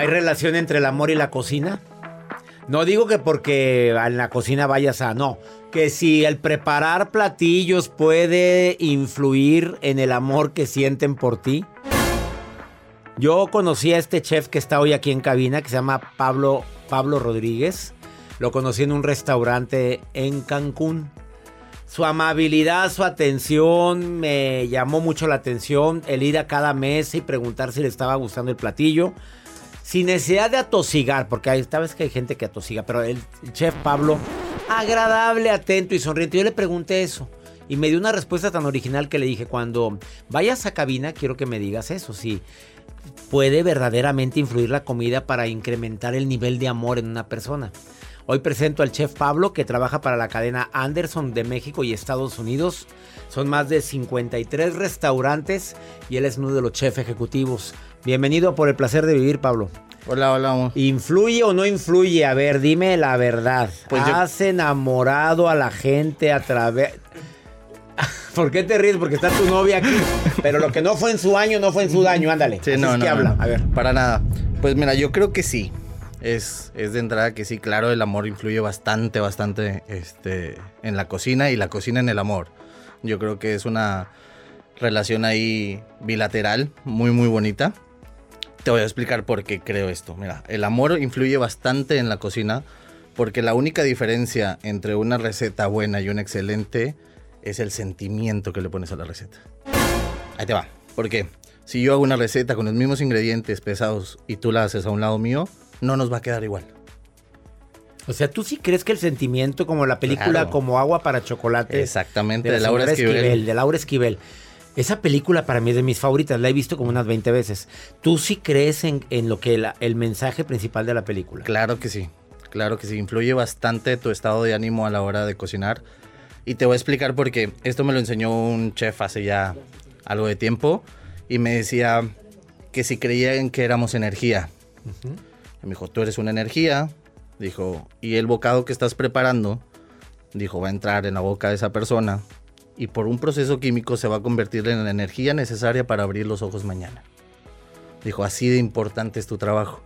¿Hay relación entre el amor y la cocina? No digo que porque en la cocina vayas a... No, que si el preparar platillos puede influir en el amor que sienten por ti. Yo conocí a este chef que está hoy aquí en cabina, que se llama Pablo, Pablo Rodríguez. Lo conocí en un restaurante en Cancún. Su amabilidad, su atención me llamó mucho la atención. El ir a cada mesa y preguntar si le estaba gustando el platillo. Sin necesidad de atosigar, porque hay, vez que hay gente que atosiga, pero el chef Pablo, agradable, atento y sonriente. Yo le pregunté eso y me dio una respuesta tan original que le dije, cuando vayas a cabina, quiero que me digas eso, si puede verdaderamente influir la comida para incrementar el nivel de amor en una persona. Hoy presento al chef Pablo que trabaja para la cadena Anderson de México y Estados Unidos. Son más de 53 restaurantes y él es uno de los chefs ejecutivos. Bienvenido por el placer de vivir, Pablo. Hola, hola, amor. ¿Influye o no influye? A ver, dime la verdad. Pues ¿Has enamorado a la gente a través... ¿Por qué te ríes? Porque está tu novia aquí. Pero lo que no fue en su año, no fue en su daño. Ándale. Sí, no, no, habla. A ver. Para nada. Pues mira, yo creo que sí. Es, es, de entrada que sí, claro, el amor influye bastante, bastante este, en la cocina y la cocina en el amor. Yo creo que es una relación ahí bilateral, muy, muy bonita. Te voy a explicar por qué creo esto. Mira, el amor influye bastante en la cocina porque la única diferencia entre una receta buena y una excelente es el sentimiento que le pones a la receta. Ahí te va. ¿Por qué? Si yo hago una receta con los mismos ingredientes pesados y tú la haces a un lado mío, no nos va a quedar igual. O sea, ¿tú sí crees que el sentimiento, como la película Como agua para chocolate? Exactamente, de, Laura Esquivel. Esquivel. De Laura Esquivel. Esa película para mí es de mis favoritas, la he visto como unas 20 veces. ¿Tú sí crees en, lo que el mensaje principal de la película? Claro que sí, claro que sí. Influye bastante tu estado de ánimo a la hora de cocinar. Y te voy a explicar por qué. Esto me lo enseñó un chef hace ya algo de tiempo y me decía que si creían que éramos energía. Me dijo, tú eres una energía. Dijo, y el bocado que estás preparando, dijo, va a entrar en la boca de esa persona y por un proceso químico se va a convertir en la energía necesaria para abrir los ojos mañana. Dijo, así de importante es tu trabajo.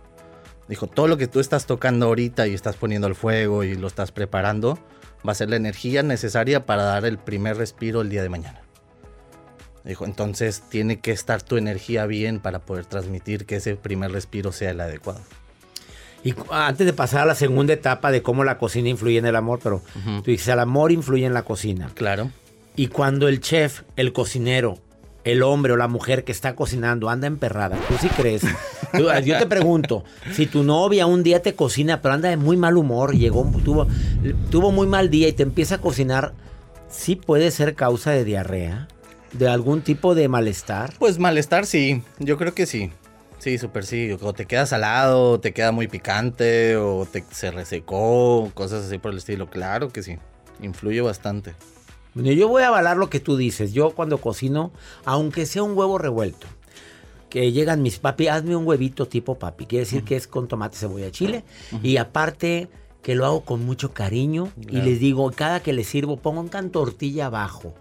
Dijo, todo lo que tú estás tocando ahorita y estás poniendo al fuego y lo estás preparando, va a ser la energía necesaria para dar el primer respiro el día de mañana. Dijo, entonces tiene que estar tu energía bien para poder transmitir que ese primer respiro sea el adecuado. Y antes de pasar a la segunda etapa de cómo la cocina influye en el amor, pero tú dices, el amor influye en la cocina. Claro. Y cuando el chef, el cocinero, el hombre o la mujer que está cocinando anda emperrada, ¿tú sí crees? Yo te pregunto, si tu novia un día te cocina, pero anda de muy mal humor, llegó, tuvo, tuvo muy mal día y te empieza a cocinar, ¿sí puede ser causa de diarrea? ¿De algún tipo de malestar? Pues malestar sí, yo creo que sí. Sí, súper sí. O te queda salado, te queda muy picante, o te, se resecó, cosas así por el estilo. Claro que sí, influye bastante. Bueno, yo voy a avalar lo que tú dices. Yo cuando cocino, aunque sea un huevo revuelto, que llegan mis papi, hazme un huevito tipo papi. Quiere decir que es con tomate, cebolla, chile. Y aparte que lo hago con mucho cariño y les digo, cada que les sirvo, pongan tortilla abajo.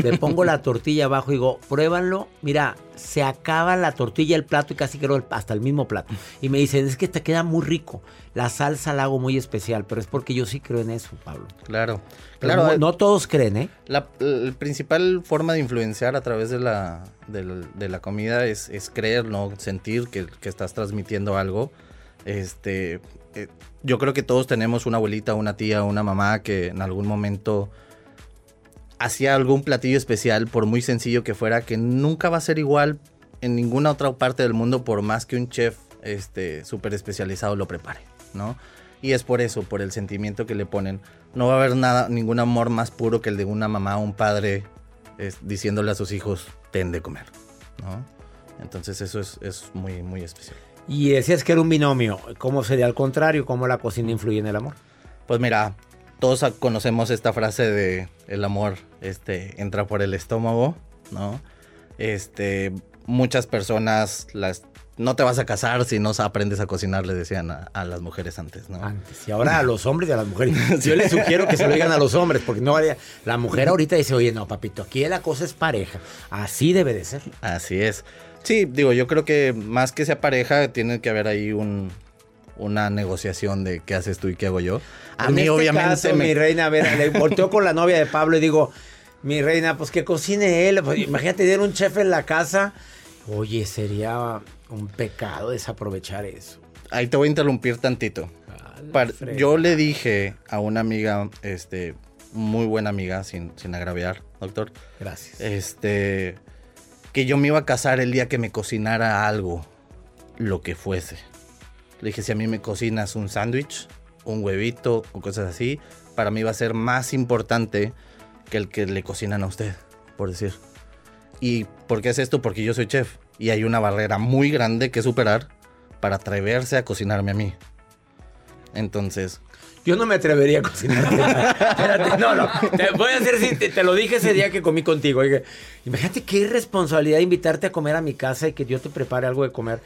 Le pongo la tortilla abajo y digo, pruébanlo. Mira, se acaba la tortilla, el plato y casi creo hasta el mismo plato. Y me dicen, es que te queda muy rico. La salsa la hago muy especial, pero es porque yo sí creo en eso, Pablo. Claro. claro no, todos creen, ¿eh? La, principal forma de influenciar a través de la, de la, comida es, es, creer, ¿no? Sentir que, que estás transmitiendo algo. Este, eh, yo creo que todos tenemos una abuelita, una tía, una mamá que en algún momento hacía algún platillo especial, por muy sencillo que fuera, que nunca va a ser igual en ninguna otra parte del mundo, por más que un chef este súper especializado lo prepare, ¿no? Y es por eso, por el sentimiento que le ponen. No va a haber nada, ningún amor más puro que el de una mamá o un padre diciéndole a sus hijos, ten de comer, ¿no? Entonces eso es, es muy, muy especial. Y decías que era un binomio. ¿Cómo sería al contrario? ¿Cómo la cocina influye en el amor? Pues mira, todos conocemos esta frase de el amor este, entra por el estómago, ¿no? Este, muchas personas las no te vas a casar si no aprendes a cocinar, le decían a, a las mujeres antes, ¿no? Antes. Y ahora a los hombres y a las mujeres. Yo les sugiero que se lo digan a los hombres, porque no vaya. La mujer ahorita dice, oye, no, papito, aquí la cosa es pareja. Así debe de ser. Así es. Sí, digo, yo creo que más que sea pareja, tiene que haber ahí un, una negociación de qué haces tú y qué hago yo. A en mí, este obviamente, caso, me- mi reina, a ver, le volteo con la novia de Pablo y digo, mi reina, pues que cocine él. Pues, imagínate tener un chef en la casa. Oye, sería un pecado desaprovechar eso. ahí te voy a interrumpir tantito. Alfredo. yo le dije a una amiga, este, muy buena amiga, sin, sin agraviar, doctor, Gracias. este, que yo me iba a casar el día que me cocinara algo, lo que fuese. Le dije, si a mí me cocinas un sándwich, un huevito o cosas así, para mí va a ser más importante que el que le cocinan a usted, por decir. ¿Y por qué es esto? Porque yo soy chef y hay una barrera muy grande que superar para atreverse a cocinarme a mí. Entonces, Yo no me atrevería a cocinar. Espérate, no, no. Te voy a decir si te, te lo dije ese día que comí contigo. Dije, imagínate qué irresponsabilidad invitarte a comer a mi casa y que yo te prepare algo de comer.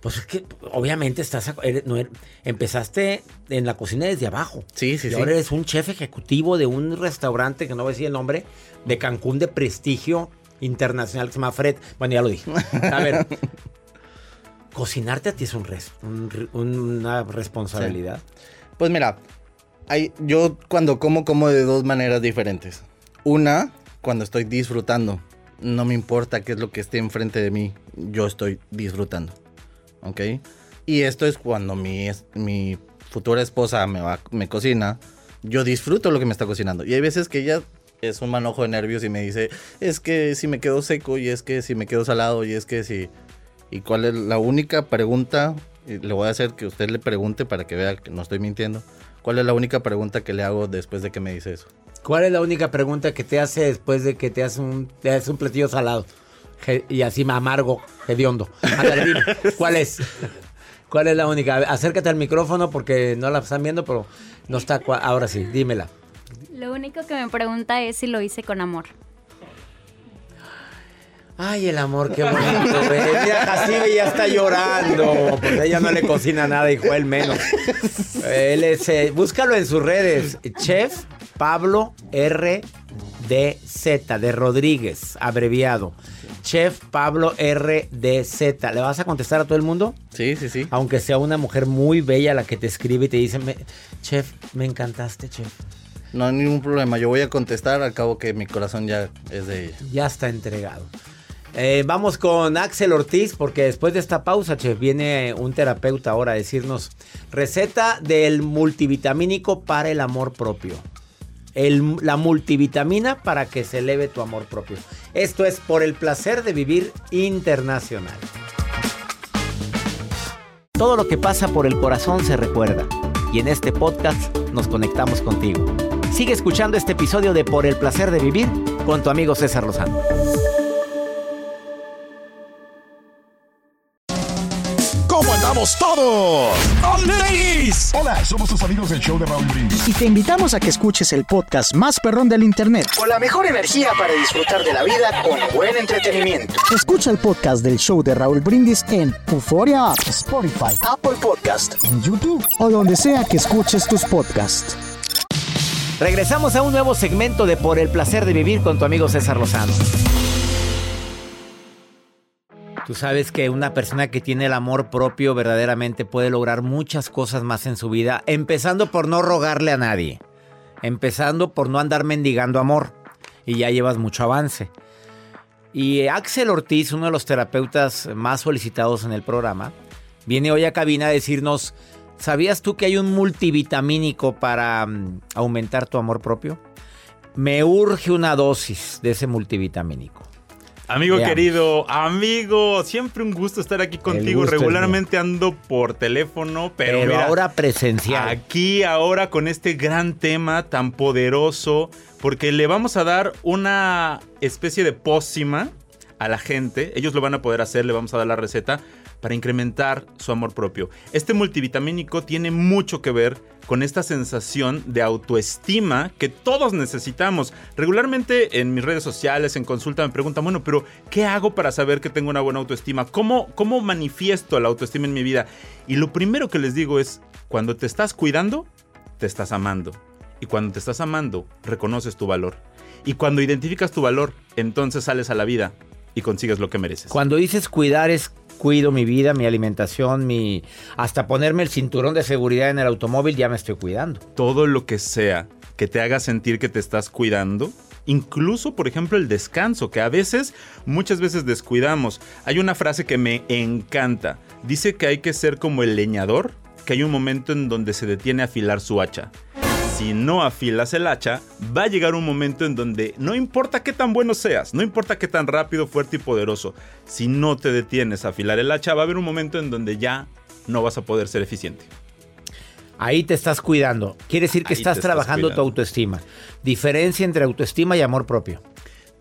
Pues es que obviamente estás a- eres- no eres- empezaste en la cocina desde abajo. Sí, sí, y sí. ahora eres un chef ejecutivo de un restaurante que no voy a decir el nombre, de Cancún de prestigio internacional que se llama Fred. Bueno, ya lo dije. A ver, cocinarte a ti es un res- un una responsabilidad. Pues mira, hay, yo cuando como, como de dos maneras diferentes. Una, cuando estoy disfrutando. No me importa qué es lo que esté enfrente de mí, yo estoy disfrutando. ¿Ok? Y esto es cuando mi, mi futura esposa me, va, me cocina, yo disfruto lo que me está cocinando. Y hay veces que ella es un manojo de nervios y me dice, es que si me quedo seco, y es que si me quedo salado, y es que si... ¿Y cuál es la única pregunta? Le voy a hacer que usted le pregunte para que vea que no estoy mintiendo. ¿Cuál es la única pregunta que le hago después de que me dice eso? ¿Cuál es la única pregunta que te hace después de que te hace un, te hace un platillo salado? Y así amargo, hediondo. Ándale, ¿cuál es? ¿Cuál es la única? Acércate al micrófono porque no la están viendo, pero no está. Ahora sí, dímela. Lo único que me pregunta es si lo hice con amor. Ay, el amor, qué bonito. ¿ves? Mira, Jacibe ya está llorando. Pues ella no le cocina nada, hijo, él menos. Él es, eh, búscalo en sus redes. Chef Pablo R. D. Z, de Rodríguez, abreviado. Chef Pablo R. D. Z. ¿Le vas a contestar a todo el mundo? Sí, sí, sí. Aunque sea una mujer muy bella la que te escribe y te dice, "Me- Chef, me encantaste, chef. No hay ningún problema. Yo voy a contestar al cabo que mi corazón ya es de ella. Ya está entregado. Eh, vamos con Axel Ortiz, porque después de esta pausa, chef, viene un terapeuta ahora a decirnos receta del multivitamínico para el amor propio. El- la multivitamina para que se eleve tu amor propio. Esto es por el placer de vivir internacional. Todo lo que pasa por el corazón se recuerda. Y en este podcast nos conectamos contigo. Sigue escuchando este episodio de Por el placer de vivir con tu amigo César Lozano. ¿Cómo andamos todos? ¡Ladies! Hola, somos tus amigos del show de Raúl Brindis. y te invitamos a que escuches el podcast más perrón del internet. Con la mejor energía para disfrutar de la vida con buen entretenimiento. Escucha el podcast del show de Raúl Brindis en Euforia App, Spotify, Apple Podcast. en YouTube o donde sea que escuches tus podcasts. Regresamos a un nuevo segmento de Por el placer de vivir con tu amigo César Lozano. Tú sabes que una persona que tiene el amor propio verdaderamente puede lograr muchas cosas más en su vida, empezando por no rogarle a nadie, empezando por no andar mendigando amor, y ya llevas mucho avance. Y Axel Ortiz, uno de los terapeutas más solicitados en el programa, viene hoy a cabina a decirnos, ¿sabías tú que hay un multivitamínico para mm, aumentar tu amor propio? Me urge una dosis de ese multivitamínico. Amigo Veamos. querido, amigo, siempre un gusto estar aquí contigo. Regularmente ando por teléfono, pero, Pero, mira, ahora presencial. aquí ahora con este gran tema tan poderoso, porque le vamos a dar una especie de pócima a la gente. Ellos lo van a poder hacer, le vamos a dar la receta para incrementar su amor propio. Este multivitamínico tiene mucho que ver con esta sensación de autoestima que todos necesitamos. Regularmente en mis redes sociales, en consulta, me preguntan, bueno, pero ¿qué hago para saber que tengo una buena autoestima? ¿Cómo, cómo manifiesto la autoestima en mi vida? Y lo primero que les digo es, cuando te estás cuidando, te estás amando. Y cuando te estás amando, reconoces tu valor. Y cuando identificas tu valor, entonces sales a la vida y consigues lo que mereces. Cuando dices cuidar es cuido mi vida, mi alimentación, mi hasta ponerme el cinturón de seguridad en el automóvil ya me estoy cuidando. Todo lo que sea que te haga sentir que te estás cuidando, incluso por ejemplo el descanso, que a veces, muchas veces descuidamos. Hay una frase que me encanta. Dice que hay que ser como el leñador, que hay un momento en donde se detiene a afilar su hacha si no afilas el hacha, va a llegar un momento en donde no importa qué tan bueno seas, no importa qué tan rápido, fuerte y poderoso, si no te detienes a afilar el hacha, va a haber un momento en donde ya no vas a poder ser eficiente. Ahí te estás cuidando. Quiere decir que estás trabajando tu autoestima. Diferencia entre autoestima y amor propio.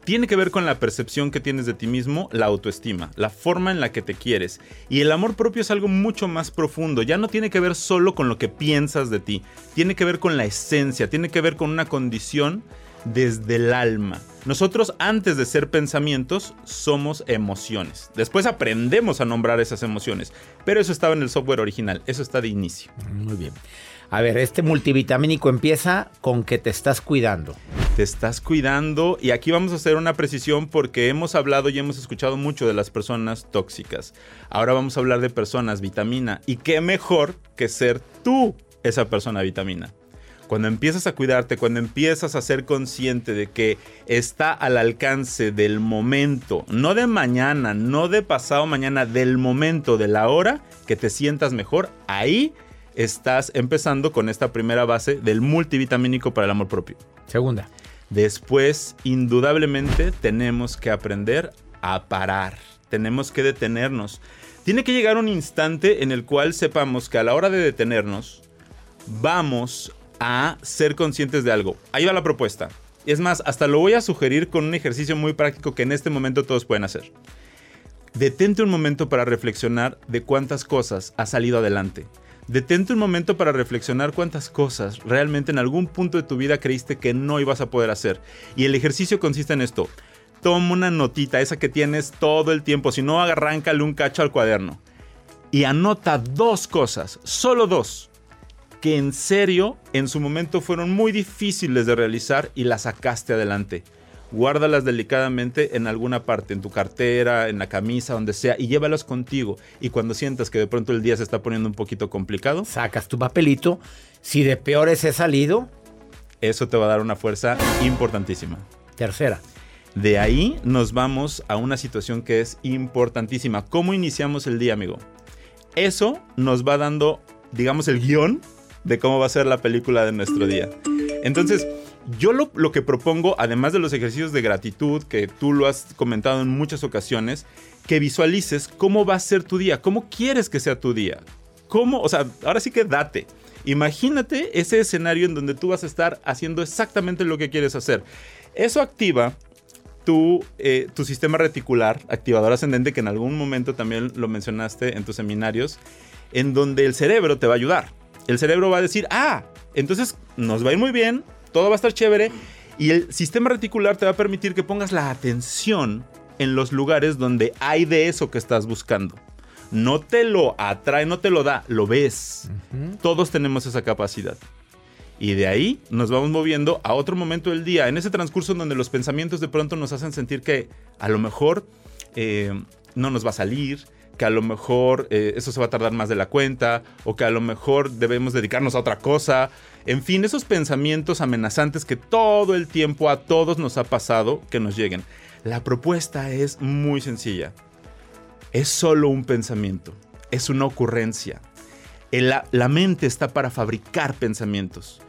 Tiene que ver con la percepción que tienes de ti mismo, la autoestima, la forma en la que te quieres. Y el amor propio es algo mucho más profundo. Ya no tiene que ver solo con lo que piensas de ti. Tiene que ver con la esencia, tiene que ver con una condición desde el alma. Nosotros antes de ser pensamientos somos emociones. Después aprendemos a nombrar esas emociones. Pero eso estaba en el software original. Eso está de inicio. Muy bien. A ver, este multivitamínico empieza con que te estás cuidando. Te estás cuidando y aquí vamos a hacer una precisión porque hemos hablado y hemos escuchado mucho de las personas tóxicas. Ahora vamos a hablar de personas vitamina y qué mejor que ser tú esa persona vitamina. Cuando empiezas a cuidarte, cuando empiezas a ser consciente de que está al alcance del momento, no de mañana, no de pasado mañana, del momento, de la hora, que te sientas mejor, ahí estás empezando con esta primera base del multivitamínico para el amor propio. Segunda. Después, indudablemente, tenemos que aprender a parar. Tenemos que detenernos. Tiene que llegar un instante en el cual sepamos que a la hora de detenernos, vamos a ser conscientes de algo. Ahí va la propuesta. Es más, hasta lo voy a sugerir con un ejercicio muy práctico que en este momento todos pueden hacer. Detente un momento para reflexionar de cuántas cosas has salido adelante. Detente un momento para reflexionar cuántas cosas realmente en algún punto de tu vida creíste que no ibas a poder hacer. Y el ejercicio consiste en esto. Toma una notita, esa que tienes todo el tiempo. Si no, arráncale un cacho al cuaderno. Y anota dos cosas, solo dos, que en serio en su momento fueron muy difíciles de realizar y las sacaste adelante. Guárdalas delicadamente en alguna parte, en tu cartera, en la camisa, donde sea, y llévalas contigo. Y cuando sientas que de pronto el día se está poniendo un poquito complicado, Sacas tu papelito. Si de peores he salido, eso te va a dar una fuerza importantísima. tercera. De ahí nos vamos a una situación que es importantísima. ¿Cómo iniciamos el día, amigo? Eso nos va dando, digamos, el guion de cómo va a ser la película de nuestro día. Entonces, yo lo, lo que propongo, además de los ejercicios de gratitud, que tú lo has comentado en muchas ocasiones, que visualices cómo va a ser tu día, cómo quieres que sea tu día. ¿Cómo? O sea, ahora sí que date. Imagínate ese escenario en donde tú vas a estar haciendo exactamente lo que quieres hacer. Eso activa tu, eh, tu sistema reticular, activador ascendente, que en algún momento también lo mencionaste en tus seminarios, en donde el cerebro te va a ayudar. El cerebro va a decir, ah, entonces nos va a ir muy bien, todo va a estar chévere, y el sistema reticular te va a permitir que pongas la atención en los lugares donde hay de eso que estás buscando. No te lo atrae, no te lo da, lo ves. Todos tenemos esa capacidad. Y de ahí nos vamos moviendo a otro momento del día, en ese transcurso en donde los pensamientos de pronto nos hacen sentir que a lo mejor eh, no nos va a salir, que a lo mejor eh, eso se va a tardar más de la cuenta, o que a lo mejor debemos dedicarnos a otra cosa. En fin, esos pensamientos amenazantes que todo el tiempo a todos nos ha pasado que nos lleguen. La propuesta es muy sencilla. Es solo un pensamiento, es una ocurrencia. La mente está para fabricar pensamientos.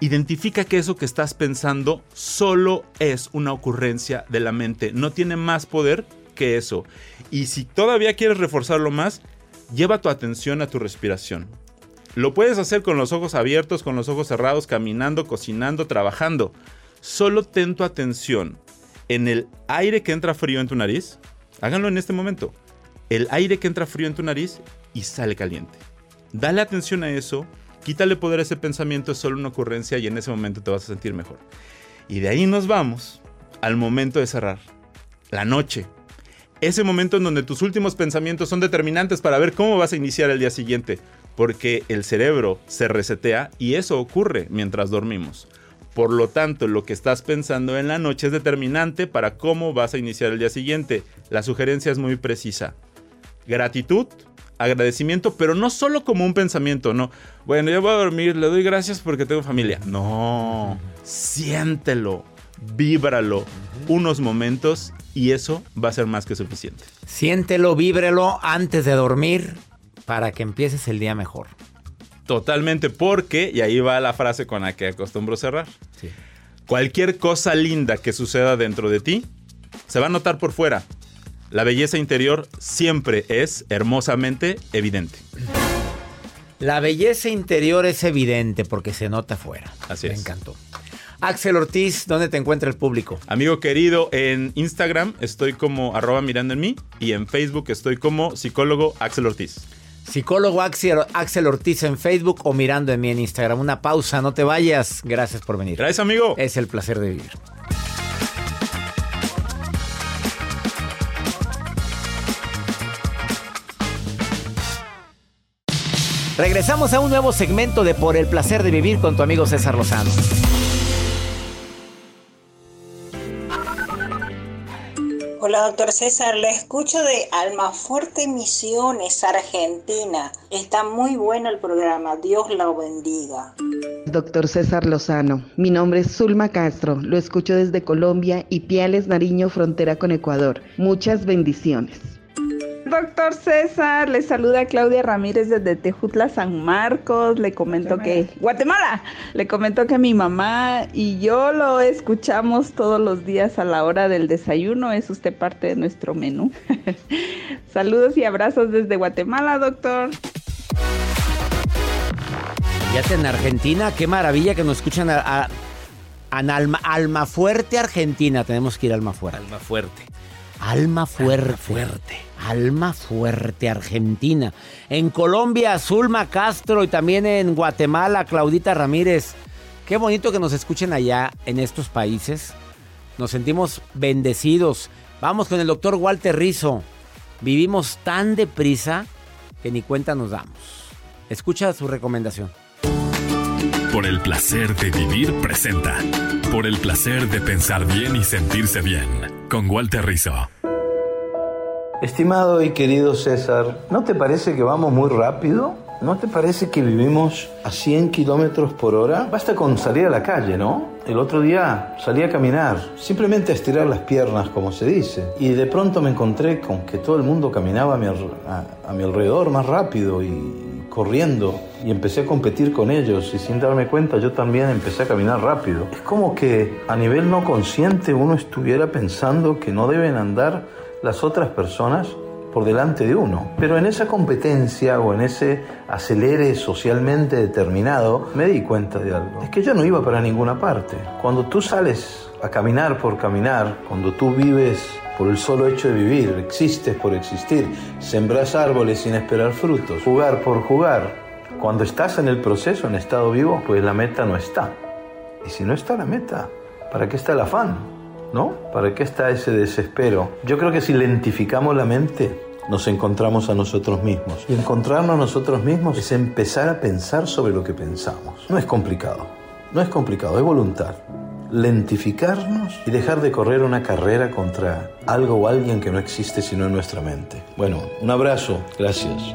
Identifica que eso que estás pensando solo es una ocurrencia de la mente. No tiene más poder eso. Y si todavía quieres reforzarlo más, lleva tu atención a tu respiración. Lo puedes hacer con los ojos abiertos, con los ojos cerrados, caminando, cocinando, trabajando. Solo ten tu atención en el aire que entra frío en tu nariz. Háganlo en este momento. el aire que entra frío en tu nariz y sale caliente. Dale atención a eso, quítale poder a ese pensamiento, es solo una ocurrencia y en ese momento te vas a sentir mejor. Y de ahí nos vamos al momento de cerrar, la noche. Ese momento en donde tus últimos pensamientos son determinantes para ver cómo vas a iniciar el día siguiente, porque el cerebro se resetea y eso ocurre mientras dormimos. Por lo tanto, lo que estás pensando en la noche es determinante para cómo vas a iniciar el día siguiente. La sugerencia es muy precisa. Gratitud, agradecimiento, pero no solo como un pensamiento, no. Bueno, ya voy a dormir, le doy gracias porque tengo familia. No, siéntelo, víbralo unos momentos y eso va a ser más que suficiente. Siéntelo, víbrelo antes de dormir para que empieces el día mejor. Totalmente, porque, y ahí va la frase con la que acostumbro cerrar. Sí. Cualquier cosa linda que suceda dentro de ti se va a notar por fuera. La belleza interior siempre es hermosamente evidente. La belleza interior es evidente porque se nota afuera. Así Me es. encantó. Axel Ortiz, ¿dónde te encuentra el público? Amigo querido, en Instagram estoy como arroba mirando en mí y en Facebook estoy como psicólogo Axel Ortiz. Psicólogo Axel, Ortiz en Facebook o mirando en mí en Instagram. Una pausa, no te vayas. Gracias por venir. Gracias, amigo. Es el placer de vivir. Regresamos a un nuevo segmento de Por el placer de vivir con tu amigo César Lozano. Hola, doctor César. Le escucho de Almafuerte Misiones, Argentina. Está muy bueno el programa. Dios la bendiga. Doctor César Lozano, mi nombre es Zulma Castro, lo escucho desde Colombia y Piales, Nariño, frontera con Ecuador. Muchas bendiciones. Doctor César, le saluda Claudia Ramírez desde Tejutla, San Marcos. Le comento que. Guatemala. Le comento que mi mamá y yo lo escuchamos todos los días a la hora del desayuno. Es usted parte de nuestro menú. Saludos y abrazos desde Guatemala, doctor. Ya en Argentina, qué maravilla que nos escuchan a, a- a Alma, Alma Fuerte, Argentina. Tenemos que ir a Alma Fuerte. Alma fuerte. Alma Fuerte. fuerte. Alma Fuerte, Argentina. En Colombia, Zulma Castro y también en Guatemala, Claudita Ramírez. Qué bonito que nos escuchen allá en estos países. Nos sentimos bendecidos. Vamos con el doctor Walter Rizo. Vivimos tan deprisa que ni cuenta nos damos. Escucha su recomendación. Por el placer de vivir presenta. Por el placer de pensar bien y sentirse bien. Con Walter Rizzo. Estimado y querido César, ¿no te parece que vamos muy rápido? ¿No te parece que vivimos a 100 kilómetros por hora? Basta con salir a la calle, ¿no? El otro día salí a caminar, simplemente a estirar las piernas, como se dice, y de pronto me encontré con que todo el mundo caminaba a mi, a mi alrededor más rápido y corriendo, y empecé a competir con ellos, y sin darme cuenta yo también empecé a caminar rápido. Es como que a nivel no consciente uno estuviera pensando que no deben andar las otras personas por delante de uno. Pero en esa competencia o en ese acelere socialmente determinado, me di cuenta de algo. Es que yo no iba para ninguna parte. Cuando tú sales a caminar por caminar, cuando tú vives por el solo hecho de vivir, existes por existir, sembras árboles sin esperar frutos, jugar por jugar, cuando estás en el proceso, en estado vivo, pues la meta no está. Y si no está la meta, ¿para qué está el afán? ¿No? ¿Para qué está ese desespero? Yo creo que si lentificamos la mente, nos encontramos a nosotros mismos. Y encontrarnos a nosotros mismos es empezar a pensar sobre lo que pensamos. No es complicado. No es complicado, es voluntad. Lentificarnos y dejar de correr una carrera contra algo o alguien que no existe sino en nuestra mente. Bueno, un abrazo. Gracias.